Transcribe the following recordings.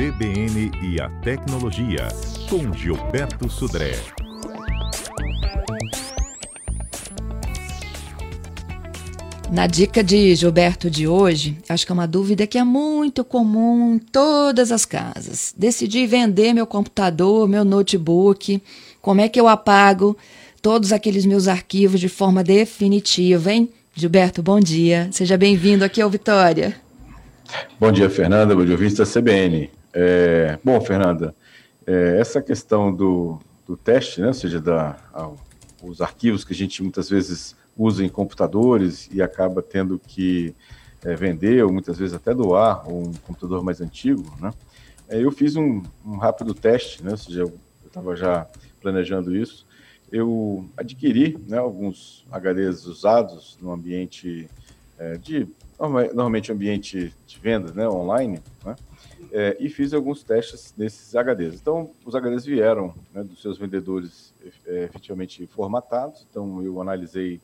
CBN e a Tecnologia, com Gilberto Sudré. Na dica de Gilberto de hoje, acho que é uma dúvida que é muito comum em todas as casas. Decidi vender meu computador, meu notebook. Como é que eu apago todos aqueles meus arquivos de forma definitiva, hein? Gilberto, bom dia. Seja bem-vindo aqui ao Vitória. Bom dia, Fernanda. Bom dia, ouvinte da CBN. É, bom, Fernanda, é, essa questão do, do teste, né, ou seja, da, a, os arquivos que a gente muitas vezes usa em computadores e acaba tendo que é, vender, ou muitas vezes até doar um computador mais antigo, né? É, eu fiz um, um, rápido teste, né, ou seja, eu estava já planejando isso. Eu adquiri né, alguns HDs usados no ambiente é, de normalmente ambiente de venda, né, online, né, é, e fiz alguns testes nesses HDs. Então, os HDs vieram né, dos seus vendedores é, efetivamente formatados, então eu analisei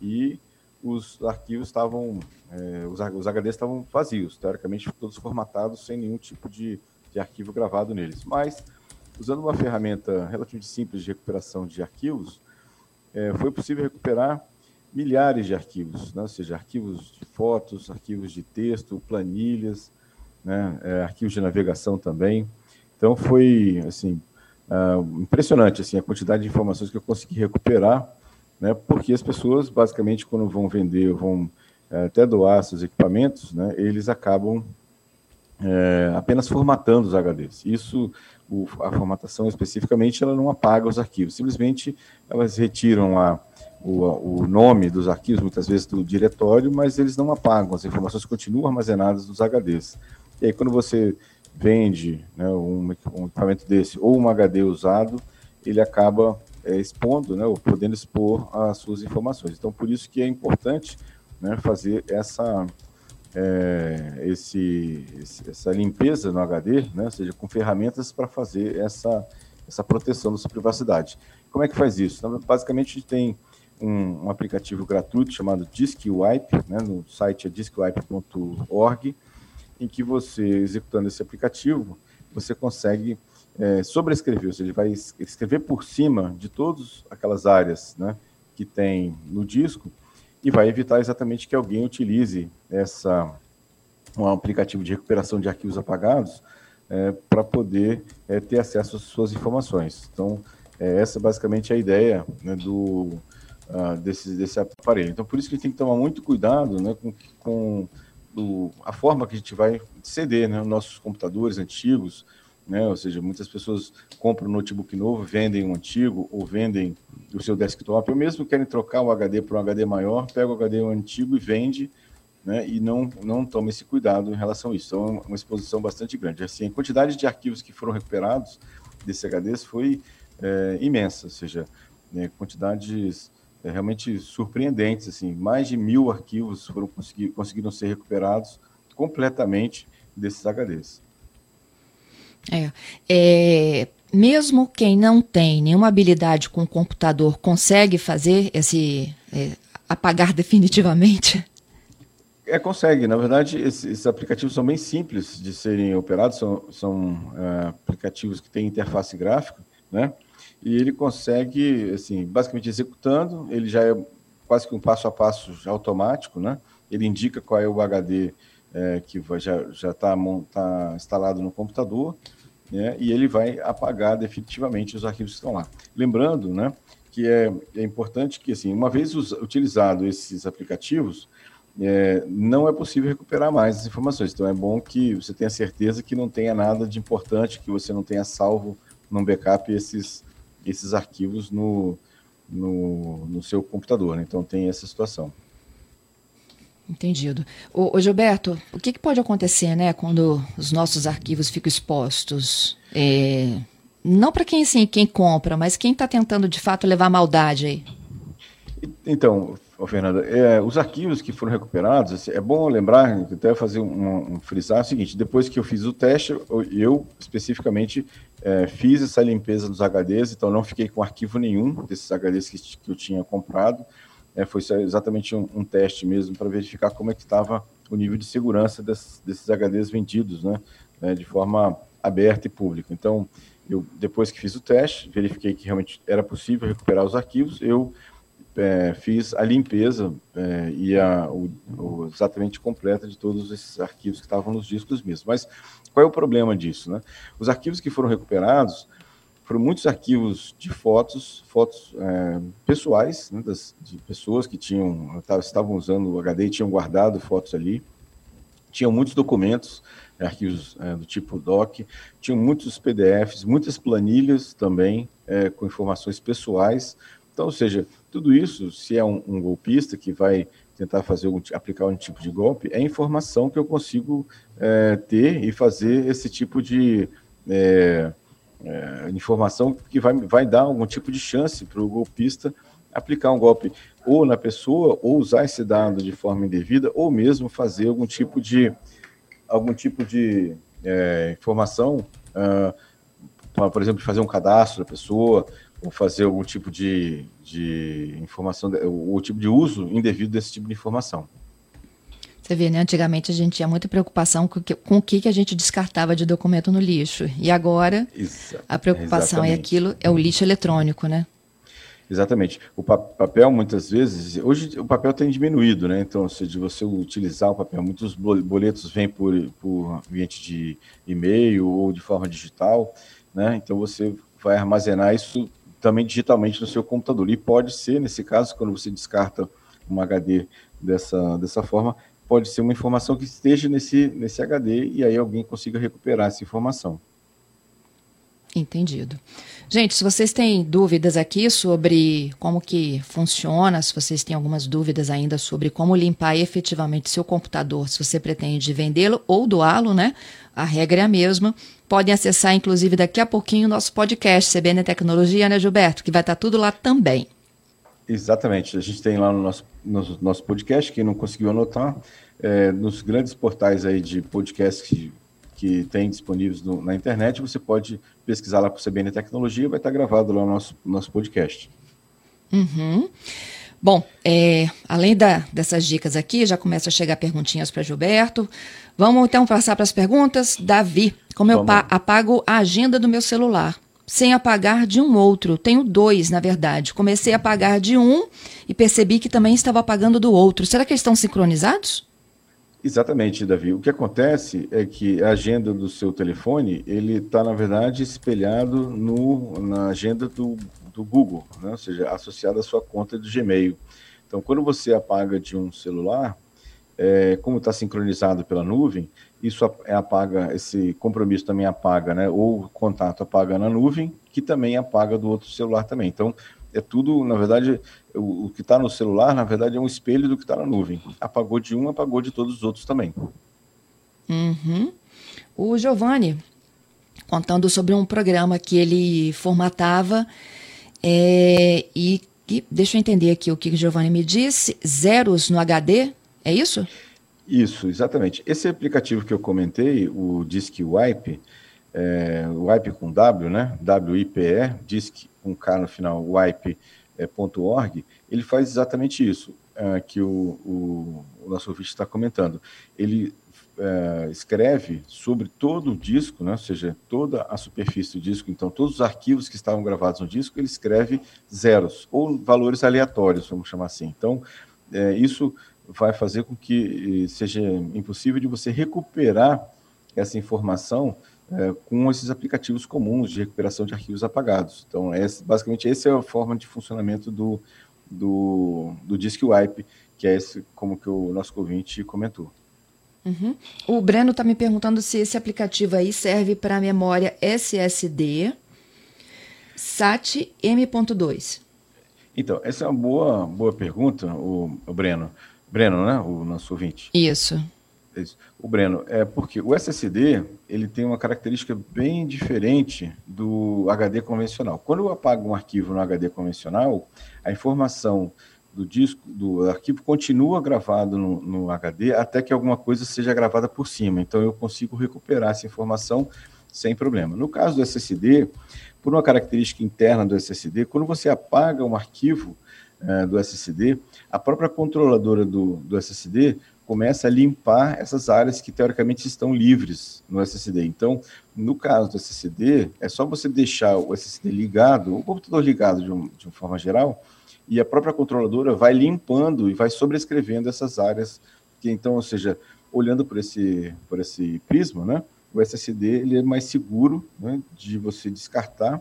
e os arquivos estavam, é, os, os HDs estavam vazios, teoricamente todos formatados, sem nenhum tipo de, de arquivo gravado neles. Mas, usando uma ferramenta relativamente simples de recuperação de arquivos, é, foi possível recuperar milhares de arquivos, né? ou seja, arquivos de fotos, arquivos de texto, planilhas, né? É, arquivos de navegação também. Então foi assim uh, impressionante assim a quantidade de informações que eu consegui recuperar, né? Porque as pessoas basicamente quando vão vender, vão uh, até doar seus equipamentos, né? Eles acabam uh, apenas formatando os HDs. Isso o, a formatação especificamente ela não apaga os arquivos, simplesmente elas retiram a o, o nome dos arquivos, muitas vezes do diretório, mas eles não apagam, as informações continuam armazenadas nos HDs. E aí, quando você vende né, um, um, equipamento desse ou um HD usado, ele acaba é, expondo, né, ou podendo expor as suas informações. Então, por isso que é importante né, fazer essa, é, esse, essa limpeza no HD, né, ou seja, com ferramentas para fazer essa, essa proteção da sua privacidade. Como é que faz isso? Então, basicamente, a gente tem um, um aplicativo gratuito chamado DiskWipe, né, no site é diskwipe.org, em que você, executando esse aplicativo, você consegue é, sobrescrever, ou seja, ele vai escrever por cima de todas aquelas áreas né, que tem no disco e vai evitar exatamente que alguém utilize essa um aplicativo de recuperação de arquivos apagados é, para poder é, ter acesso às suas informações. Então, é, essa é basicamente a ideia né, do, uh, desse, desse aparelho. Então, por isso que a gente tem que tomar muito cuidado né, com, com a forma que a gente vai ceder né, nossos computadores antigos, né, ou seja, muitas pessoas compram um notebook novo, vendem um antigo ou vendem o seu desktop, ou mesmo querem trocar o HD para um HD maior, pega o HD antigo e vende, né, e não, não toma esse cuidado em relação a isso. Então, é uma exposição bastante grande. Assim, a quantidade de arquivos que foram recuperados desse HDs foi é, imensa, ou seja, né, quantidades é, realmente surpreendentes. Assim, mais de mil arquivos foram conseguir, conseguiram ser recuperados completamente desses HDs. É, é, mesmo quem não tem nenhuma habilidade com o computador consegue fazer esse é, apagar definitivamente? É, consegue. Na verdade, esses, esses, aplicativos são bem simples de serem operados, são, são é, aplicativos que têm interface gráfica, né? E ele consegue, assim, basicamente executando, ele já é quase que um passo a passo automático, né? Ele indica qual é o HD é, que já já está tá instalado no computador, né? E ele vai apagar definitivamente os arquivos que estão lá. Lembrando, né? Que é, é importante que, assim, uma vez us, utilizado esses aplicativos, é, não é possível recuperar mais as informações. Então é bom que você tenha certeza que não tenha nada de importante, que você não tenha salvo num backup esses esses arquivos no, no, no seu computador. Né? Então tem essa situação. Entendido. Ô, ô Gilberto, o que, que, pode acontecer né, quando os nossos arquivos ficam expostos? É, não para quem assim, quem compra, mas quem está tentando de fato levar maldade aí. Então, Fernanda, é, os arquivos que foram recuperados, assim, é bom lembrar, até fazer um, um frisar o seguinte: depois que eu fiz o teste, eu, eu especificamente é, fiz essa limpeza dos HDs, então não fiquei com arquivo nenhum desses HDs que, que eu tinha comprado. É, foi exatamente um, um teste mesmo para verificar como é que estava o nível de segurança desses, desses HDs vendidos, né, né, de forma aberta e pública. Então, eu depois que fiz o teste, verifiquei que realmente era possível recuperar os arquivos, eu é, fiz a limpeza é, e a, o, o, exatamente completa de todos esses arquivos que estavam nos discos mesmo. Mas qual é o problema disso? Né? Os arquivos que foram recuperados foram muitos arquivos de fotos, fotos é, pessoais, né, das, de pessoas que tinham estavam usando o HD e tinham guardado fotos ali. Tinham muitos documentos, é, arquivos é, do tipo doc, tinham muitos PDFs, muitas planilhas também é, com informações pessoais. Então, ou seja, tudo isso, se é um, um golpista que vai tentar fazer algum, aplicar um tipo de golpe, é informação que eu consigo é, ter e fazer esse tipo de é, é, informação que vai, vai dar algum tipo de chance para o golpista aplicar um golpe ou na pessoa, ou usar esse dado de forma indevida, ou mesmo fazer algum tipo de algum tipo de é, informação, uh, por exemplo, fazer um cadastro da pessoa, ou fazer algum tipo de, de informação, o, tipo de uso indevido desse tipo de informação. Você vê, né? Antigamente a gente tinha muita preocupação com, que, com o que, que a gente descartava de documento no lixo. E agora Exa a preocupação é aquilo, é o lixo eletrônico, né? Exatamente. O papel, muitas vezes, hoje o papel tem diminuído, né? Então, se de você utilizar o papel, muitos boletos vêm por, por ambiente de e-mail ou de forma digital, né? Então, você vai armazenar isso também digitalmente no seu computador. E pode ser, nesse caso, quando você descarta um HD dessa, dessa forma, pode ser uma informação que esteja nesse, nesse HD e aí alguém consiga recuperar essa informação. Entendido. Gente, se vocês têm dúvidas aqui sobre como que funciona, se vocês têm algumas dúvidas ainda sobre como limpar efetivamente seu computador, se você pretende vendê-lo ou doá-lo, né? A regra é a mesma. Podem acessar, inclusive, daqui a pouquinho o nosso podcast CBN Tecnologia, né, Gilberto? Que vai estar tudo lá também. Exatamente. A gente tem lá no nosso, no nosso podcast, quem não conseguiu anotar, é, nos grandes portais aí de podcast que, que tem disponíveis no, na internet, você pode pesquisar lá para o CBN Tecnologia, vai estar gravado lá no nosso, nosso podcast. Uhum. Bom, é, além da, dessas dicas aqui, já começa a chegar perguntinhas para Gilberto. Vamos então passar para as perguntas. Davi, como Vamos. eu apago a agenda do meu celular? sem apagar de um outro. Tenho dois, na verdade. Comecei a apagar de um e percebi que também estava apagando do outro. Será que eles estão sincronizados? Exatamente, Davi. O que acontece é que a agenda do seu telefone, ele está, na verdade, espelhado no, na agenda do, do Google, né? ou seja, associado à sua conta do Gmail. Então, quando você apaga de um celular, é, como está sincronizado pela nuvem, isso é apaga, esse compromisso também apaga, né? Ou contato apaga na nuvem, que também apaga do outro celular também. Então, é tudo, na verdade, o, o que está no celular, na verdade, é um espelho do que está na nuvem. Apagou de um, apagou de todos os outros também. Uhum. O Giovanni, contando sobre um programa que ele formatava é, e, e deixa eu entender aqui o que o Giovanni me disse, zeros no HD, é isso? Isso, exatamente. Esse aplicativo que eu comentei, o Disk Wipe, é, Wipe com W, né? W-I-P-E, Disk com K no final, wipe.org, é, ele faz exatamente isso é, que o, o, o, nosso ouvinte está comentando. Ele é, escreve sobre todo o disco, né? ou seja, toda a superfície do disco, então todos os arquivos que estavam gravados no disco, ele escreve zeros, ou valores aleatórios, vamos chamar assim. Então, é, isso vai fazer com que seja impossível de você recuperar essa informação é, com esses aplicativos comuns de recuperação de arquivos apagados. Então, é, basicamente, essa é a forma de funcionamento do, do, do Disk Wipe, que é esse, como que o nosso ouvinte comentou. Uhum. O Breno está me perguntando se esse aplicativo aí serve para memória SSD SAT M.2. Então, essa é uma boa, boa pergunta, o, o Breno. Breno, né? O nosso ouvinte. Isso. Isso. O Breno, é porque o SSD ele tem uma característica bem diferente do HD convencional. Quando eu apago um arquivo no HD convencional, a informação do disco, do arquivo continua gravado no, no HD até que alguma coisa seja gravada por cima. Então eu consigo recuperar essa informação sem problema. No caso do SSD, por uma característica interna do SSD, quando você apaga um arquivo é, do SSD, a própria controladora do, do SSD começa a limpar essas áreas que teoricamente estão livres no SSD. Então, no caso do SSD, é só você deixar o SSD ligado, o computador ligado de, um, de uma forma geral, e a própria controladora vai limpando e vai sobrescrevendo essas áreas que então, ou seja, olhando por esse por esse prisma, né, o SSD ele é mais seguro né, de você descartar,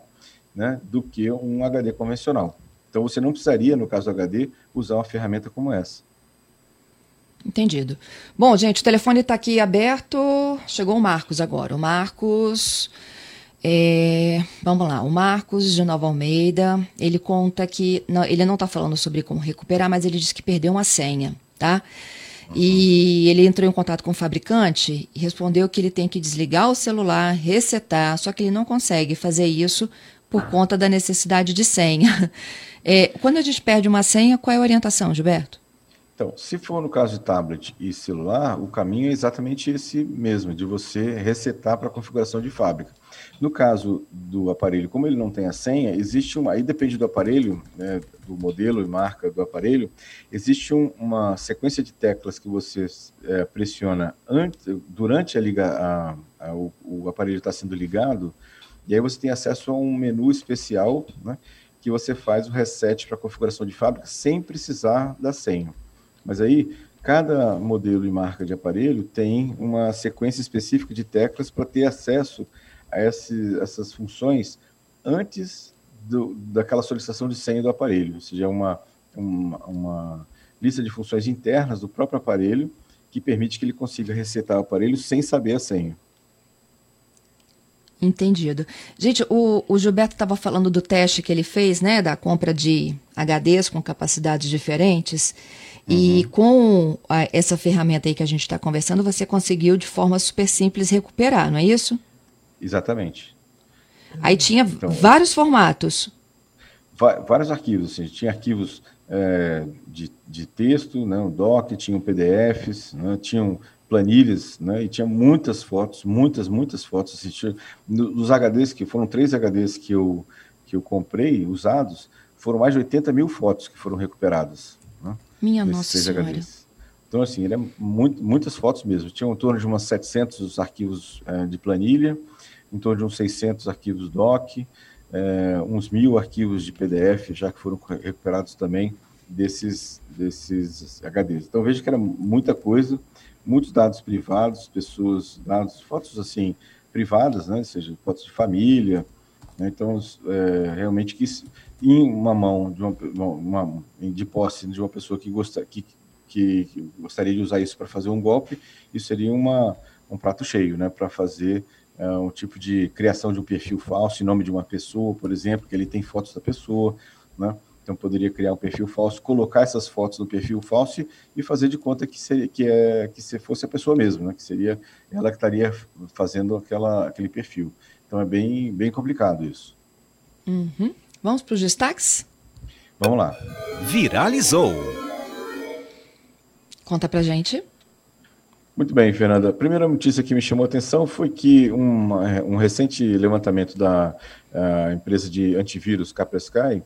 né, do que um HD convencional. Então você não precisaria, no caso do HD, usar uma ferramenta como essa. Entendido. Bom, gente, o telefone está aqui aberto. Chegou o Marcos agora. O Marcos. É, vamos lá, o Marcos de Nova Almeida, ele conta que. Não, ele não está falando sobre como recuperar, mas ele disse que perdeu uma senha, tá? E ele entrou em contato com o fabricante e respondeu que ele tem que desligar o celular, resetar, só que ele não consegue fazer isso por conta da necessidade de senha. É, quando a gente perde uma senha, qual é a orientação, Gilberto? Então, se for no caso de tablet e celular, o caminho é exatamente esse mesmo, de você resetar para a configuração de fábrica. No caso do aparelho, como ele não tem a senha, existe uma. Aí depende do aparelho, né, do modelo e marca do aparelho, existe um, uma sequência de teclas que você é, pressiona antes, durante a liga, a, a, o, o, aparelho está sendo ligado, e aí você tem acesso a um menu especial, né, que você faz o reset para configuração de fábrica sem precisar da senha. Mas aí, cada modelo e marca de aparelho tem uma sequência específica de teclas para ter acesso esse, essas funções antes do, daquela solicitação de senha do aparelho, ou seja, uma, uma, uma lista de funções internas do próprio aparelho que permite que ele consiga resetar o aparelho sem saber a senha. Entendido. Gente, o, o Gilberto estava falando do teste que ele fez, né, da compra de HDs com capacidades diferentes. Uhum. E com a, essa ferramenta aí que a gente está conversando, você conseguiu de forma super simples recuperar, não é isso? Exatamente. Aí tinha então, vários formatos. Vários arquivos, assim, tinha arquivos é, de, de texto, né, um doc, tinham PDFs, né, tinham planilhas, né, e tinha muitas fotos, muitas, muitas fotos. Assim, tinha, nos HDs, que foram três HDs que eu, que eu comprei, usados, foram mais de 80 mil fotos que foram recuperadas. Minha nossa senhora. HDs. Então, assim, ele é muito, muitas fotos mesmo. Tinha em torno de umas 700 arquivos é, de planilha, em torno de uns 600 arquivos doc, é, uns mil arquivos de PDF, já que foram recuperados também desses, desses HDs. Então, veja que era muita coisa, muitos dados privados, pessoas, dados, fotos assim, privadas, né, ou seja, fotos de família, né, então, é, realmente que em uma mão de uma, uma, de posse de uma pessoa que, gosta, que, que, que gostaria de usar isso para fazer um golpe, isso seria uma, um prato cheio, né, para fazer um tipo de criação de um perfil falso em nome de uma pessoa, por exemplo, que ele tem fotos da pessoa, né? Então poderia criar um perfil falso, colocar essas fotos no perfil falso e fazer de conta que seria que é que se fosse a pessoa mesma, né? Que seria ela que estaria fazendo aquela aquele perfil. Então é bem bem complicado isso. Uhum. Vamos para os destaques? Vamos lá. Viralizou. Conta para gente. Muito bem, Fernanda. A primeira notícia que me chamou a atenção foi que uma, um recente levantamento da empresa de antivírus Kaspersky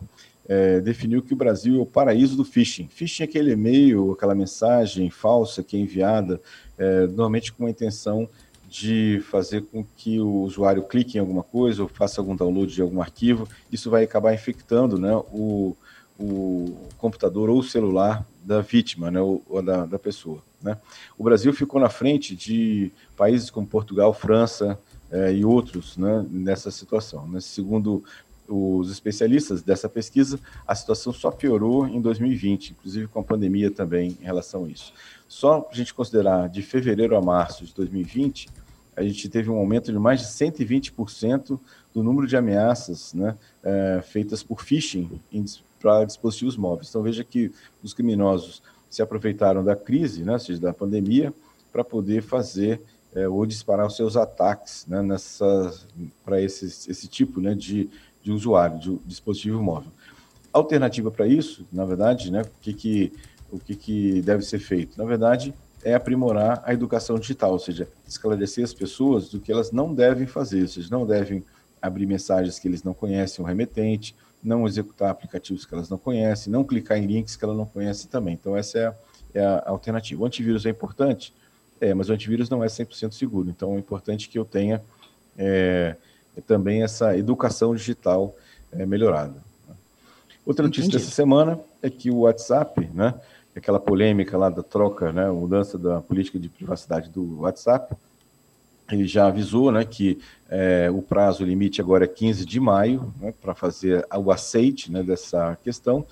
é, definiu que o Brasil é o paraíso do phishing. Phishing é aquele e-mail, aquela mensagem falsa que é enviada, é, normalmente com a intenção de fazer com que o usuário clique em alguma coisa ou faça algum download de algum arquivo. Isso vai acabar infectando né, o, o computador ou o celular da vítima né, ou, ou da, da, pessoa. Né. O Brasil ficou na frente de países como Portugal, França é, e outros né, nessa situação. Né. Segundo os especialistas dessa pesquisa, a situação só piorou em 2020, inclusive com a pandemia também em relação a isso. Só a gente considerar de fevereiro a março de 2020, a gente teve um aumento de mais de 120% do número de ameaças né, é, feitas por phishing para dispositivos móveis. Então veja que os criminosos se aproveitaram da crise, né, ou seja, da pandemia, para poder fazer é, ou disparar os seus ataques né, para esse tipo né, de, de usuário, de dispositivo móvel. Alternativa para isso, na verdade, né, o, que, que, o que, que deve ser feito? Na verdade, é aprimorar a educação digital, ou seja, esclarecer as pessoas do que elas não devem fazer, ou seja, não devem abrir mensagens que eles não conhecem, o remetente, não executar aplicativos que elas não conhecem, não clicar em links que elas não conhecem também. Então, essa é a, é a alternativa. O antivírus é importante? É, mas o antivírus não é 100% seguro. Então, é importante que eu tenha é, também essa educação digital é, melhorada. Outra notícia Entendi. dessa semana é que o WhatsApp, né, aquela polêmica lá da troca, né, mudança da política de privacidade do WhatsApp, ele já avisou né, que é, o prazo limite agora é 15 de maio né, para fazer o aceite né, dessa questão,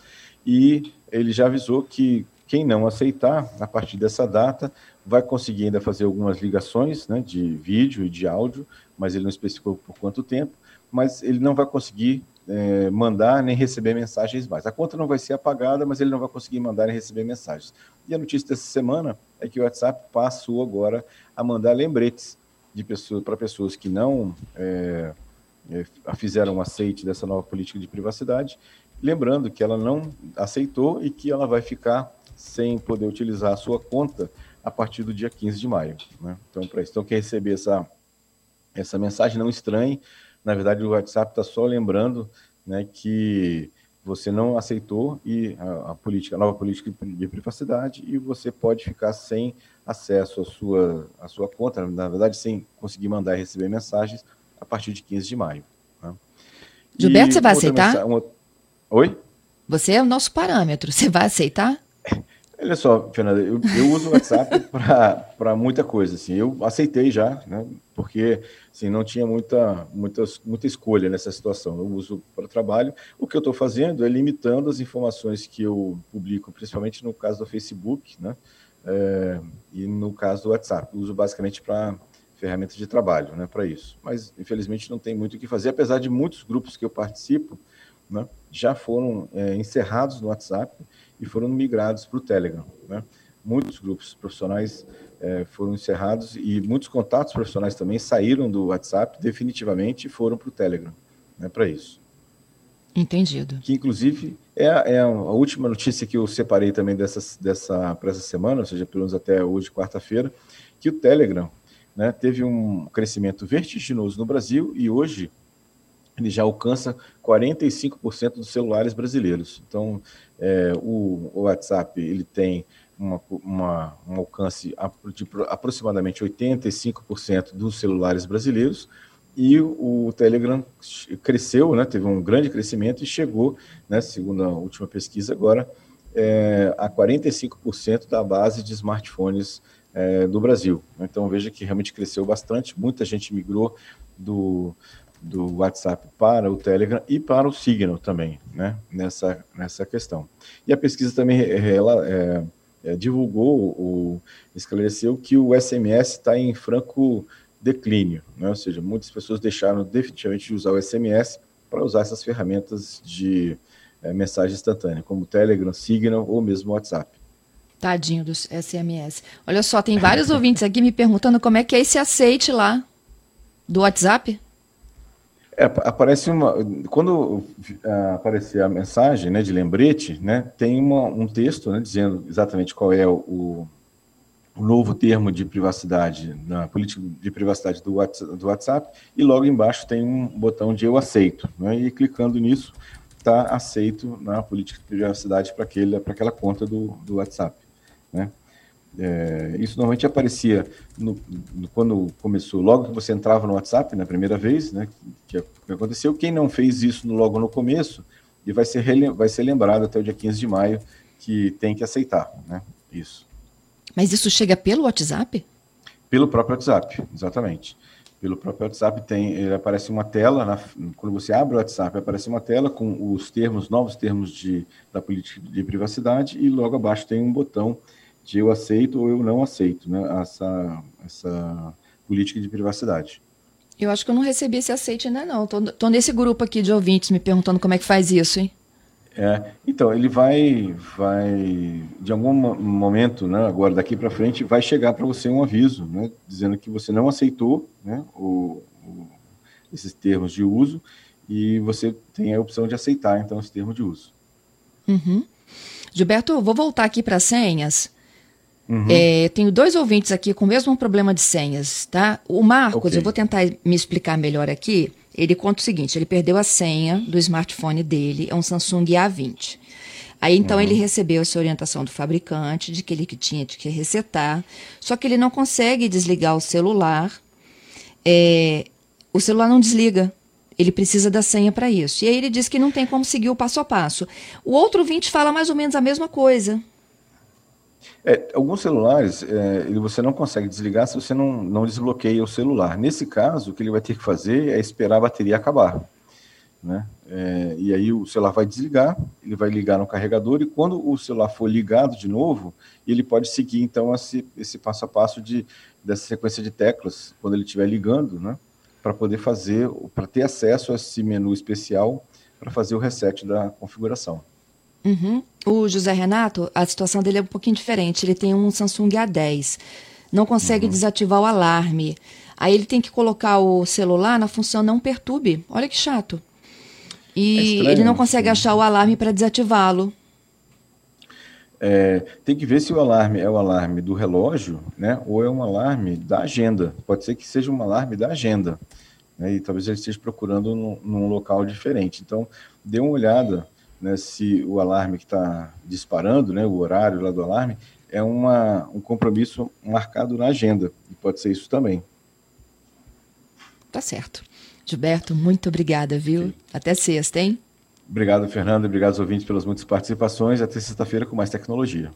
e ele já avisou que quem não aceitar, a partir dessa data, vai conseguir ainda fazer algumas ligações né, de vídeo e de áudio, mas ele não especificou por quanto tempo, mas ele não vai conseguir é, mandar nem receber mensagens mais. A conta não vai ser apagada, mas ele não vai conseguir mandar nem receber mensagens. E a notícia dessa semana é que o WhatsApp passou agora a mandar lembretes de para pessoas que não é, é, fizeram um aceite dessa nova política de privacidade, lembrando que ela não aceitou e que ela vai ficar sem poder utilizar a sua conta a partir do dia 15 de maio. Né? Então, para isso, então, quem receber essa, essa mensagem, não estranhe, na verdade, o WhatsApp está só lembrando né, que você não aceitou e a, a, política, a nova política de privacidade e você pode ficar sem acesso à sua, à sua conta, na verdade, sem conseguir mandar e receber mensagens a partir de 15 de maio. Né? Gilberto, você vai aceitar? Uma... Oi? Você é o nosso parâmetro, você vai aceitar? Olha só, Fernanda, eu, eu uso o WhatsApp para muita coisa. Assim, eu aceitei já, né, porque assim, não tinha muita, muita, muita escolha nessa situação. Eu uso para trabalho. O que eu estou fazendo é limitando as informações que eu publico, principalmente no caso do Facebook, né, é, e no caso do WhatsApp. Eu uso basicamente para ferramentas de trabalho, né, para isso. Mas, infelizmente, não tem muito o que fazer, apesar de muitos grupos que eu participo né, já foram é, encerrados no WhatsApp e foram migrados para o Telegram. Né? Muitos grupos profissionais é, foram encerrados e muitos contatos profissionais também saíram do WhatsApp definitivamente e foram para o Telegram, né, para isso. Entendido. Que, inclusive, é, é, a última notícia que eu separei também dessa, dessa, para essa semana, ou seja, pelo menos até hoje, quarta-feira, que o Telegram né, teve um crescimento vertiginoso no Brasil e hoje ele já alcança 45% dos celulares brasileiros. Então, é, o, o, WhatsApp ele tem uma, uma, um alcance de aproximadamente 85% dos celulares brasileiros e o Telegram cresceu, né, teve um grande crescimento e chegou, né, segundo a última pesquisa agora, é, a 45% da base de smartphones é, do Brasil. Então veja que realmente cresceu bastante, muita gente migrou do, do WhatsApp para o Telegram e para o Signal também, né, nessa, nessa questão. E a pesquisa também ela, é, é, divulgou, ou esclareceu que o SMS está em franco declínio, né, ou seja, muitas pessoas deixaram definitivamente de usar o SMS para usar essas ferramentas de é, mensagem instantânea, como o Telegram, Signal ou mesmo o WhatsApp. Tadinho dos SMS. Olha só, tem vários ouvintes aqui me perguntando como é que é esse aceite lá do WhatsApp. É, aparece uma. Quando uh, aparecer a mensagem né, de lembrete, né, tem uma, um texto né, dizendo exatamente qual é o, o, novo termo de privacidade na política de privacidade do WhatsApp, do WhatsApp, e logo embaixo tem um botão de eu aceito. Né, e clicando nisso, está aceito na política de privacidade para aquela conta do, do WhatsApp. Né? É, isso normalmente aparecia no, no, quando começou, logo que você entrava no WhatsApp, na primeira vez, né, que, que aconteceu. Quem não fez isso logo no começo, e vai ser, vai ser lembrado até o dia 15 de maio que tem que aceitar, né, isso. Mas isso chega pelo WhatsApp? Pelo próprio WhatsApp, exatamente. Pelo próprio WhatsApp tem, aparece uma tela, na, quando você abre o WhatsApp, aparece uma tela com os termos, novos termos de, da política de privacidade, e logo abaixo tem um botão de eu aceito ou eu não aceito né, essa, essa política de privacidade. Eu acho que eu não recebi esse aceite ainda não. Tô, tô nesse grupo aqui de ouvintes me perguntando como é que faz isso, hein? É, então, ele vai, vai, de algum momento, né, agora daqui para frente, vai chegar para você um aviso, né, dizendo que você não aceitou né, o, o, esses termos de uso e você tem a opção de aceitar, então, esse termo de uso. Uhum. Gilberto, vou voltar aqui para senhas. Uhum. É, tenho dois ouvintes aqui com o mesmo problema de senhas, tá? O Marcos, okay. eu vou tentar me explicar melhor aqui. Ele conta o seguinte: ele perdeu a senha do smartphone dele, é um Samsung A20. Aí então uhum. ele recebeu essa orientação do fabricante de que ele tinha que resetar, só que ele não consegue desligar o celular. É, o celular não desliga. Ele precisa da senha para isso. E aí ele diz que não tem como seguir o passo a passo. O outro ouvinte fala mais ou menos a mesma coisa. É, alguns celulares, é, você não consegue desligar se você não, não desbloqueia o celular. Nesse caso, o que ele vai ter que fazer é esperar a bateria acabar. Né? É, e aí o celular vai desligar, ele vai ligar no carregador, e quando o celular for ligado de novo, ele pode seguir então esse, esse passo a passo de, dessa sequência de teclas, quando ele estiver ligando, né? para poder fazer, para ter acesso a esse menu especial para fazer o reset da configuração. Uhum. O José Renato, a situação dele é um pouquinho diferente. Ele tem um Samsung A10, não consegue uhum. desativar o alarme. Aí ele tem que colocar o celular na função não perturbe. Olha que chato. E é estranho, ele não consegue sim. achar o alarme para desativá-lo. É, tem que ver se o alarme é o alarme do relógio, né, ou é um alarme da agenda. Pode ser que seja um alarme da agenda, né, e talvez ele esteja procurando num, num local diferente. Então, dê uma olhada né, se o alarme que está disparando, né, o horário lá do alarme, é uma, um compromisso marcado na agenda. E pode ser isso também. Tá certo. Gilberto, muito obrigada, viu? Sim. Até sexta, hein? Obrigado, Fernando. Obrigado aos ouvintes pelas muitas participações. Até sexta-feira com mais tecnologia.